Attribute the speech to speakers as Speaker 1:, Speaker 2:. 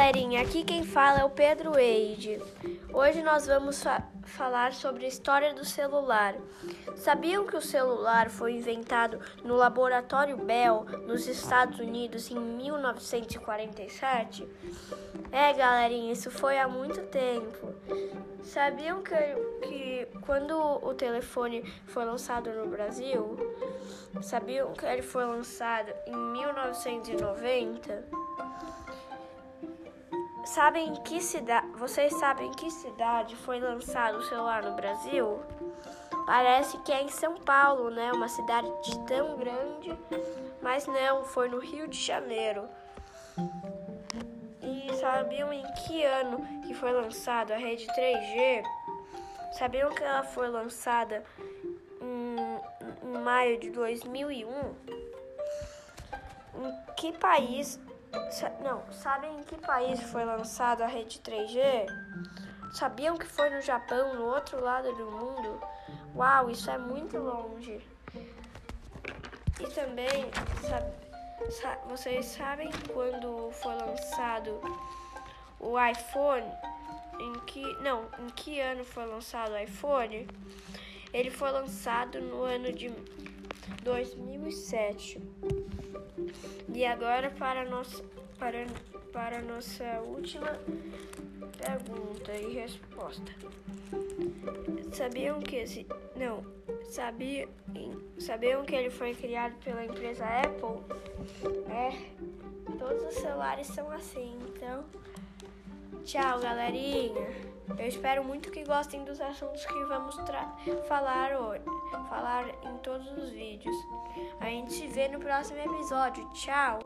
Speaker 1: galerinha, aqui quem fala é o Pedro Eide. Hoje nós vamos fa falar sobre a história do celular. Sabiam que o celular foi inventado no laboratório Bell, nos Estados Unidos, em 1947? É, galerinha, isso foi há muito tempo. Sabiam que, que quando o telefone foi lançado no Brasil, sabiam que ele foi lançado em 1990? Sabem que cidade? Vocês sabem em que cidade foi lançado o celular no Brasil? Parece que é em São Paulo, né? Uma cidade tão grande, mas não, foi no Rio de Janeiro. E sabiam em que ano que foi lançado a rede 3G? Sabiam que ela foi lançada em, em maio de 2001? Em que país não, sabem em que país foi lançada a rede 3G? Sabiam que foi no Japão, no outro lado do mundo? Uau, isso é muito longe. E também, sabe, vocês sabem quando foi lançado o iPhone? Em que, não, em que ano foi lançado o iPhone? Ele foi lançado no ano de 2007. E agora para nossa para para nossa última pergunta e resposta. Sabiam que esse não sabia sabiam que ele foi criado pela empresa Apple? É, todos os celulares são assim, então Tchau, galerinha. Eu espero muito que gostem dos assuntos que vamos falar hoje, falar em todos os vídeos vê no próximo episódio. Tchau!